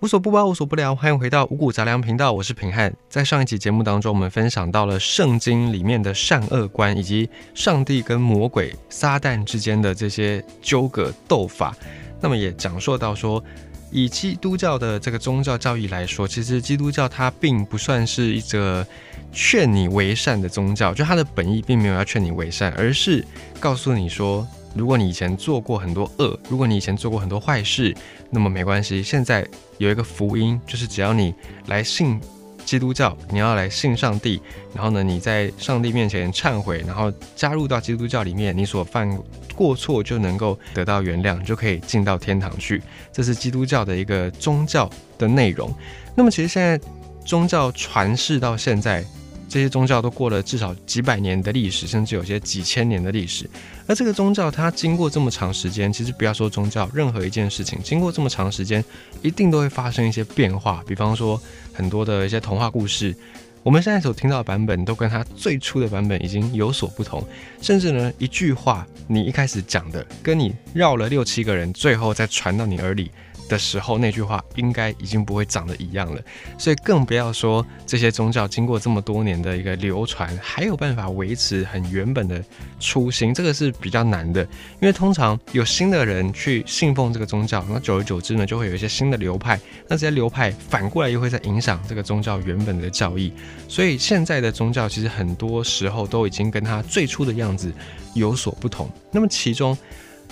无所不包，无所不聊，欢迎回到五谷杂粮频道，我是平汉。在上一集节目当中，我们分享到了圣经里面的善恶观，以及上帝跟魔鬼撒旦之间的这些纠葛斗法。那么也讲述到说，以基督教的这个宗教教义来说，其实基督教它并不算是一个劝你为善的宗教，就它的本意并没有要劝你为善，而是告诉你说。如果你以前做过很多恶，如果你以前做过很多坏事，那么没关系。现在有一个福音，就是只要你来信基督教，你要来信上帝，然后呢，你在上帝面前忏悔，然后加入到基督教里面，你所犯过错就能够得到原谅，就可以进到天堂去。这是基督教的一个宗教的内容。那么其实现在宗教传世到现在。这些宗教都过了至少几百年的历史，甚至有些几千年的历史。而这个宗教它经过这么长时间，其实不要说宗教，任何一件事情经过这么长时间，一定都会发生一些变化。比方说很多的一些童话故事，我们现在所听到的版本都跟它最初的版本已经有所不同。甚至呢，一句话你一开始讲的，跟你绕了六七个人，最后再传到你耳里。的时候，那句话应该已经不会长得一样了，所以更不要说这些宗教经过这么多年的一个流传，还有办法维持很原本的初心，这个是比较难的。因为通常有新的人去信奉这个宗教，那久而久之呢，就会有一些新的流派，那这些流派反过来又会在影响这个宗教原本的教义。所以现在的宗教其实很多时候都已经跟它最初的样子有所不同。那么其中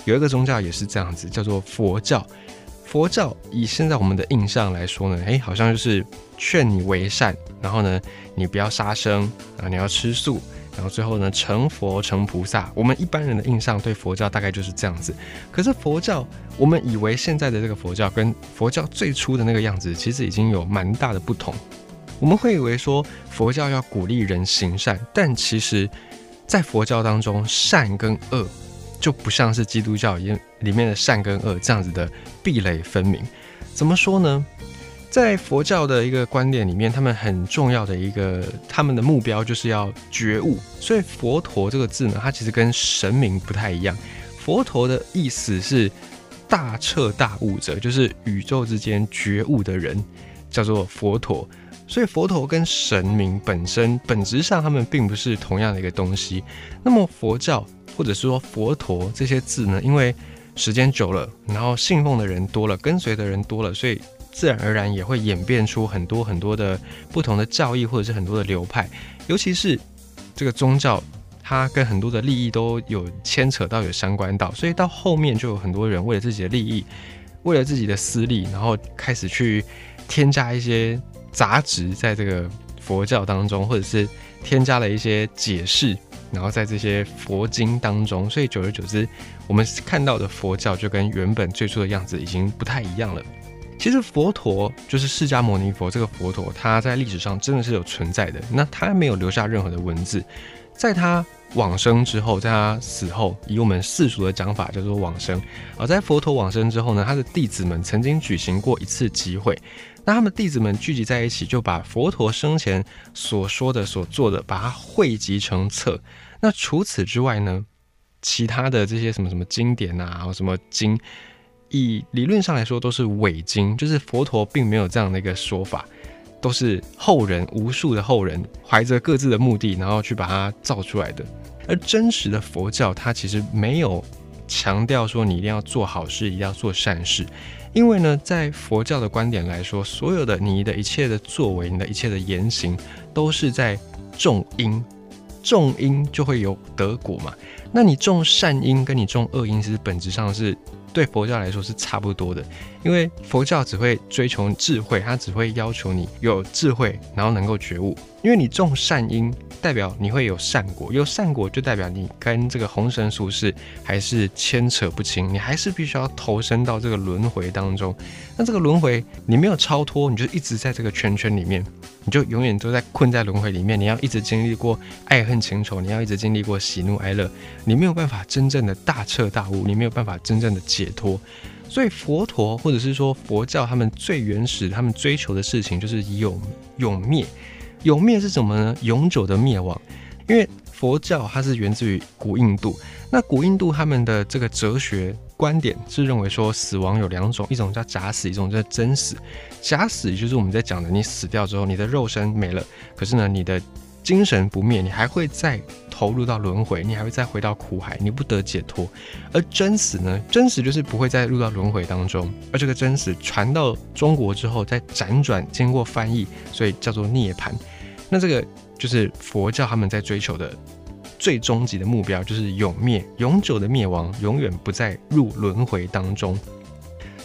有一个宗教也是这样子，叫做佛教。佛教以现在我们的印象来说呢，哎，好像就是劝你为善，然后呢，你不要杀生啊，你要吃素，然后最后呢，成佛成菩萨。我们一般人的印象对佛教大概就是这样子。可是佛教，我们以为现在的这个佛教跟佛教最初的那个样子，其实已经有蛮大的不同。我们会以为说佛教要鼓励人行善，但其实，在佛教当中，善跟恶。就不像是基督教里里面的善跟恶这样子的壁垒分明。怎么说呢？在佛教的一个观点里面，他们很重要的一个他们的目标就是要觉悟。所以佛陀这个字呢，它其实跟神明不太一样。佛陀的意思是大彻大悟者，就是宇宙之间觉悟的人，叫做佛陀。所以佛陀跟神明本身本质上他们并不是同样的一个东西。那么佛教。或者是说佛陀这些字呢，因为时间久了，然后信奉的人多了，跟随的人多了，所以自然而然也会演变出很多很多的不同的教义，或者是很多的流派。尤其是这个宗教，它跟很多的利益都有牵扯到，有相关到，所以到后面就有很多人为了自己的利益，为了自己的私利，然后开始去添加一些杂质在这个佛教当中，或者是添加了一些解释。然后在这些佛经当中，所以久而久之，我们看到的佛教就跟原本最初的样子已经不太一样了。其实佛陀就是释迦牟尼佛这个佛陀，他在历史上真的是有存在的。那他没有留下任何的文字，在他往生之后，在他死后，以我们世俗的讲法叫做往生。而在佛陀往生之后呢，他的弟子们曾经举行过一次集会。那他们弟子们聚集在一起，就把佛陀生前所说的、所做的，把它汇集成册。那除此之外呢，其他的这些什么什么经典啊，什么经，以理论上来说都是伪经，就是佛陀并没有这样的一个说法，都是后人无数的后人怀着各自的目的，然后去把它造出来的。而真实的佛教，它其实没有强调说你一定要做好事，一定要做善事。因为呢，在佛教的观点来说，所有的你的一切的作为，你的一切的言行，都是在种因，种因就会有得果嘛。那你种善因，跟你种恶因，其实本质上是对佛教来说是差不多的。因为佛教只会追求智慧，它只会要求你有智慧，然后能够觉悟。因为你种善因。代表你会有善果，有善果就代表你跟这个红绳俗世还是牵扯不清，你还是必须要投身到这个轮回当中。那这个轮回你没有超脱，你就一直在这个圈圈里面，你就永远都在困在轮回里面。你要一直经历过爱恨情仇，你要一直经历过喜怒哀乐，你没有办法真正的大彻大悟，你没有办法真正的解脱。所以佛陀或者是说佛教，他们最原始，他们追求的事情就是永永灭。永灭是什么呢？永久的灭亡，因为佛教它是源自于古印度，那古印度他们的这个哲学观点是认为说死亡有两种，一种叫假死，一种叫真死。假死就是我们在讲的，你死掉之后，你的肉身没了，可是呢，你的精神不灭，你还会再投入到轮回，你还会再回到苦海，你不得解脱。而真死呢，真死就是不会再入到轮回当中，而这个真死传到中国之后，再辗转经过翻译，所以叫做涅槃。那这个就是佛教他们在追求的最终极的目标，就是永灭、永久的灭亡，永远不再入轮回当中。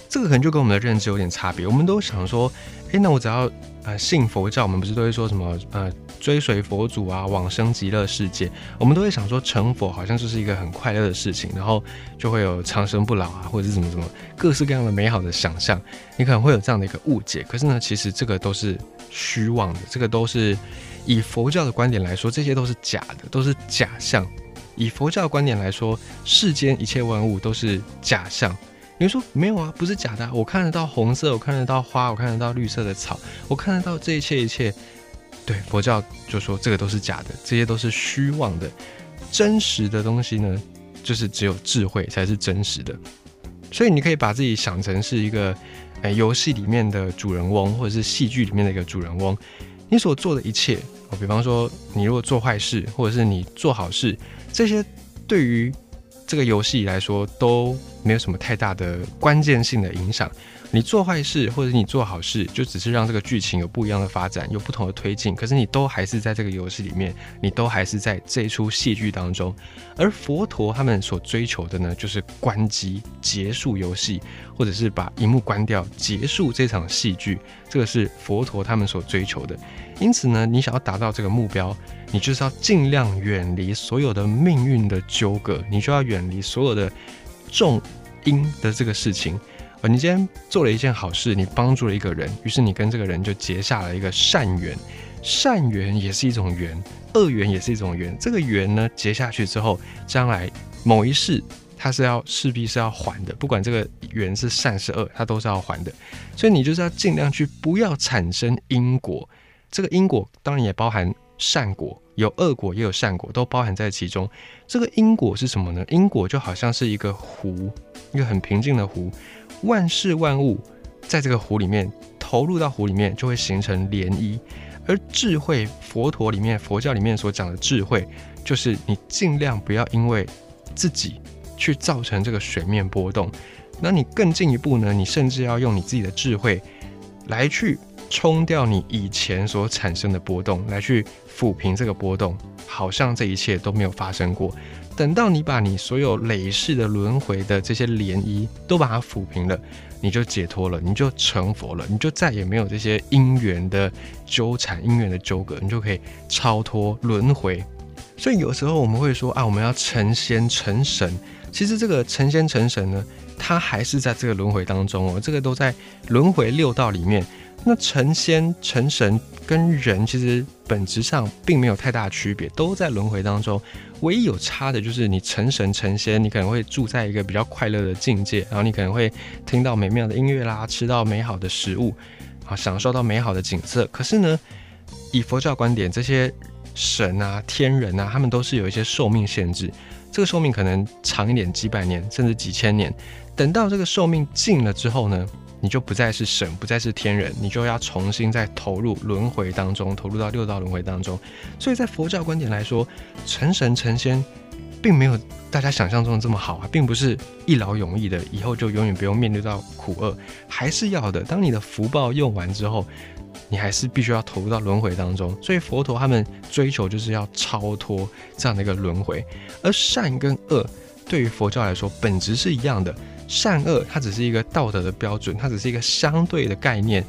这个可能就跟我们的认知有点差别。我们都想说，诶，那我只要呃信佛教，我们不是都会说什么呃追随佛祖啊，往生极乐世界？我们都会想说，成佛好像就是一个很快乐的事情，然后就会有长生不老啊，或者是怎么怎么各式各样的美好的想象。你可能会有这样的一个误解。可是呢，其实这个都是虚妄的，这个都是以佛教的观点来说，这些都是假的，都是假象。以佛教的观点来说，世间一切万物都是假象。你说没有啊？不是假的，我看得到红色，我看得到花，我看得到绿色的草，我看得到这一切一切。对佛教就说这个都是假的，这些都是虚妄的。真实的东西呢，就是只有智慧才是真实的。所以你可以把自己想成是一个，哎，游戏里面的主人翁，或者是戏剧里面的一个主人翁。你所做的一切，哦，比方说你如果做坏事，或者是你做好事，这些对于。这个游戏来说都没有什么太大的关键性的影响。你做坏事或者你做好事，就只是让这个剧情有不一样的发展，有不同的推进。可是你都还是在这个游戏里面，你都还是在这一出戏剧当中。而佛陀他们所追求的呢，就是关机结束游戏，或者是把荧幕关掉结束这场戏剧。这个是佛陀他们所追求的。因此呢，你想要达到这个目标。你就是要尽量远离所有的命运的纠葛，你就要远离所有的重因的这个事情。你今天做了一件好事，你帮助了一个人，于是你跟这个人就结下了一个善缘。善缘也是一种缘，恶缘也是一种缘。这个缘呢，结下去之后，将来某一世，它是要势必是要还的。不管这个缘是善是恶，它都是要还的。所以你就是要尽量去不要产生因果。这个因果当然也包含。善果有恶果，也有善果，都包含在其中。这个因果是什么呢？因果就好像是一个湖，一个很平静的湖，万事万物在这个湖里面投入到湖里面，就会形成涟漪。而智慧，佛陀里面、佛教里面所讲的智慧，就是你尽量不要因为自己去造成这个水面波动。那你更进一步呢？你甚至要用你自己的智慧来去。冲掉你以前所产生的波动，来去抚平这个波动，好像这一切都没有发生过。等到你把你所有累世的轮回的这些涟漪都把它抚平了，你就解脱了，你就成佛了，你就再也没有这些因缘的纠缠、因缘的纠葛，你就可以超脱轮回。所以有时候我们会说啊，我们要成仙成神。其实这个成仙成神呢，它还是在这个轮回当中哦，这个都在轮回六道里面。那成仙成神跟人其实本质上并没有太大区别，都在轮回当中。唯一有差的就是你成神成仙，你可能会住在一个比较快乐的境界，然后你可能会听到美妙的音乐啦，吃到美好的食物，啊，享受到美好的景色。可是呢，以佛教观点，这些神啊、天人啊，他们都是有一些寿命限制，这个寿命可能长一点，几百年甚至几千年。等到这个寿命尽了之后呢？你就不再是神，不再是天人，你就要重新再投入轮回当中，投入到六道轮回当中。所以在佛教观点来说，成神成仙，并没有大家想象中的这么好啊，并不是一劳永逸的，以后就永远不用面对到苦厄，还是要的。当你的福报用完之后，你还是必须要投入到轮回当中。所以佛陀他们追求就是要超脱这样的一个轮回，而善跟恶对于佛教来说本质是一样的。善恶，它只是一个道德的标准，它只是一个相对的概念。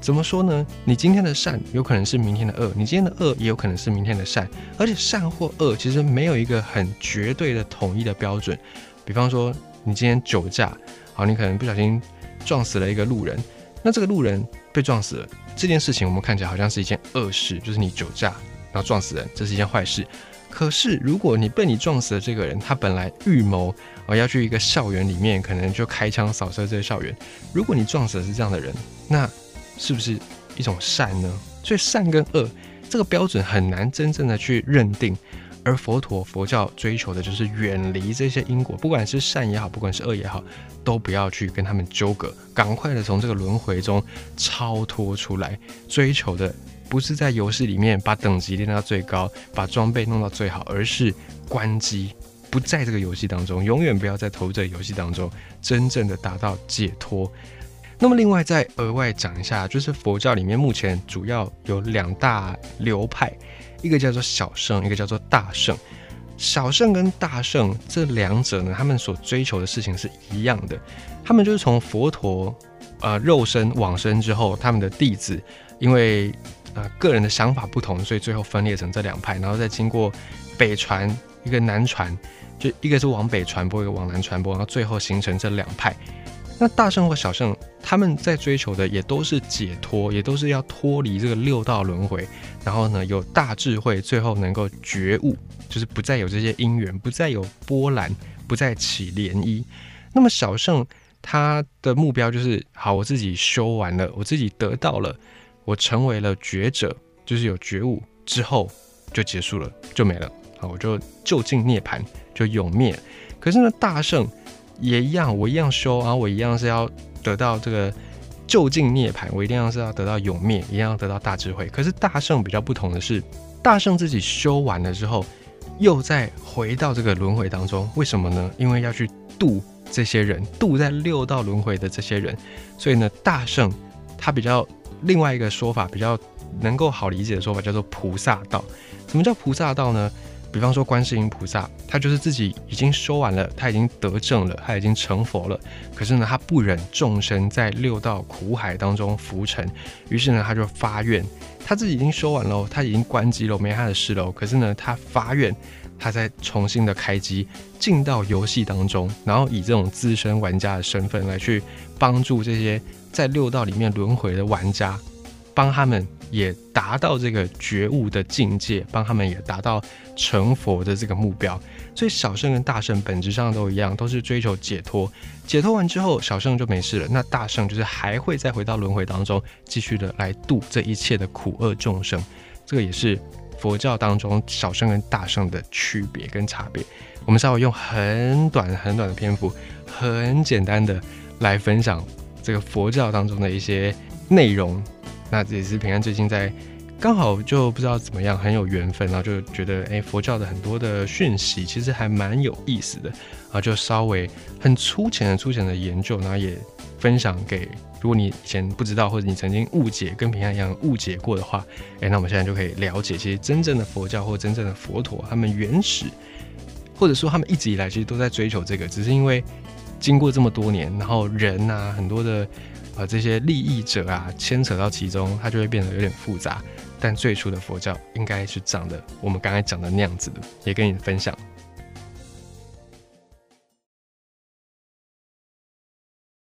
怎么说呢？你今天的善有可能是明天的恶，你今天的恶也有可能是明天的善。而且善或恶其实没有一个很绝对的统一的标准。比方说，你今天酒驾，好，你可能不小心撞死了一个路人，那这个路人被撞死了，这件事情我们看起来好像是一件恶事，就是你酒驾然后撞死人，这是一件坏事。可是，如果你被你撞死的这个人，他本来预谋啊要去一个校园里面，可能就开枪扫射这个校园。如果你撞死的是这样的人，那是不是一种善呢？所以善跟恶这个标准很难真正的去认定。而佛陀佛教追求的就是远离这些因果，不管是善也好，不管是恶也好，都不要去跟他们纠葛，赶快的从这个轮回中超脱出来。追求的不是在游戏里面把等级练到最高，把装备弄到最好，而是关机，不在这个游戏当中，永远不要再投入这游戏当中，真正的达到解脱。那么另外再额外讲一下，就是佛教里面目前主要有两大流派。一个叫做小圣，一个叫做大圣。小圣跟大圣这两者呢，他们所追求的事情是一样的。他们就是从佛陀呃肉身往生之后，他们的弟子因为呃个人的想法不同，所以最后分裂成这两派，然后再经过北传一个南传，就一个是往北传播，一个往南传播，然后最后形成这两派。那大圣或小圣，他们在追求的也都是解脱，也都是要脱离这个六道轮回，然后呢有大智慧，最后能够觉悟，就是不再有这些因缘，不再有波澜，不再起涟漪。那么小圣他的目标就是，好，我自己修完了，我自己得到了，我成为了觉者，就是有觉悟之后就结束了，就没了，好，我就就近涅槃，就永灭。可是呢，大圣。也一样，我一样修，然后我一样是要得到这个就近涅槃，我一定要是要得到永灭，一样要得到大智慧。可是大圣比较不同的是，大圣自己修完了之后，又再回到这个轮回当中，为什么呢？因为要去度这些人，度在六道轮回的这些人。所以呢，大圣他比较另外一个说法，比较能够好理解的说法叫做菩萨道。什么叫菩萨道呢？比方说，观世音菩萨，他就是自己已经修完了，他已经得证了，他已经成佛了。可是呢，他不忍众生在六道苦海当中浮沉，于是呢，他就发愿，他自己已经修完了，他已经关机了，没他的事了。可是呢，他发愿，他再重新的开机，进到游戏当中，然后以这种资深玩家的身份来去帮助这些在六道里面轮回的玩家，帮他们。也达到这个觉悟的境界，帮他们也达到成佛的这个目标。所以小圣跟大圣本质上都一样，都是追求解脱。解脱完之后，小圣就没事了。那大圣就是还会再回到轮回当中，继续的来度这一切的苦厄众生。这个也是佛教当中小圣跟大圣的区别跟差别。我们稍微用很短很短的篇幅，很简单的来分享这个佛教当中的一些内容。那这也是平安最近在刚好就不知道怎么样很有缘分，然后就觉得哎佛教的很多的讯息其实还蛮有意思的，然后就稍微很粗浅的粗浅的研究，然后也分享给如果你以前不知道或者你曾经误解跟平安一样误解过的话，哎那我们现在就可以了解，其实真正的佛教或真正的佛陀他们原始或者说他们一直以来其实都在追求这个，只是因为经过这么多年，然后人啊很多的。把，这些利益者啊，牵扯到其中，它就会变得有点复杂。但最初的佛教应该是长得我们刚才讲的那样子的，也跟你分享。